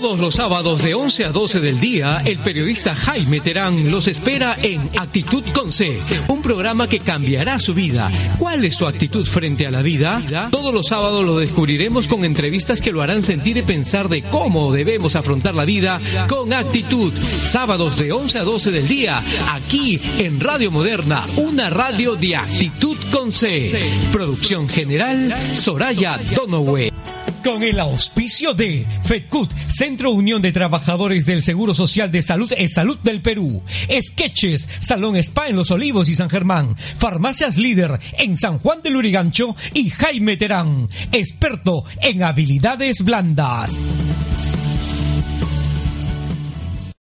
Todos los sábados de 11 a 12 del día, el periodista Jaime Terán los espera en Actitud con C, un programa que cambiará su vida. ¿Cuál es su actitud frente a la vida? Todos los sábados lo descubriremos con entrevistas que lo harán sentir y pensar de cómo debemos afrontar la vida con actitud. Sábados de 11 a 12 del día, aquí en Radio Moderna, una radio de Actitud con C. Producción general, Soraya Donowe con el auspicio de FedCut, Centro Unión de Trabajadores del Seguro Social de Salud e Salud del Perú, Sketches, Salón Spa en Los Olivos y San Germán, Farmacias Líder en San Juan del Urigancho y Jaime Terán, experto en habilidades blandas.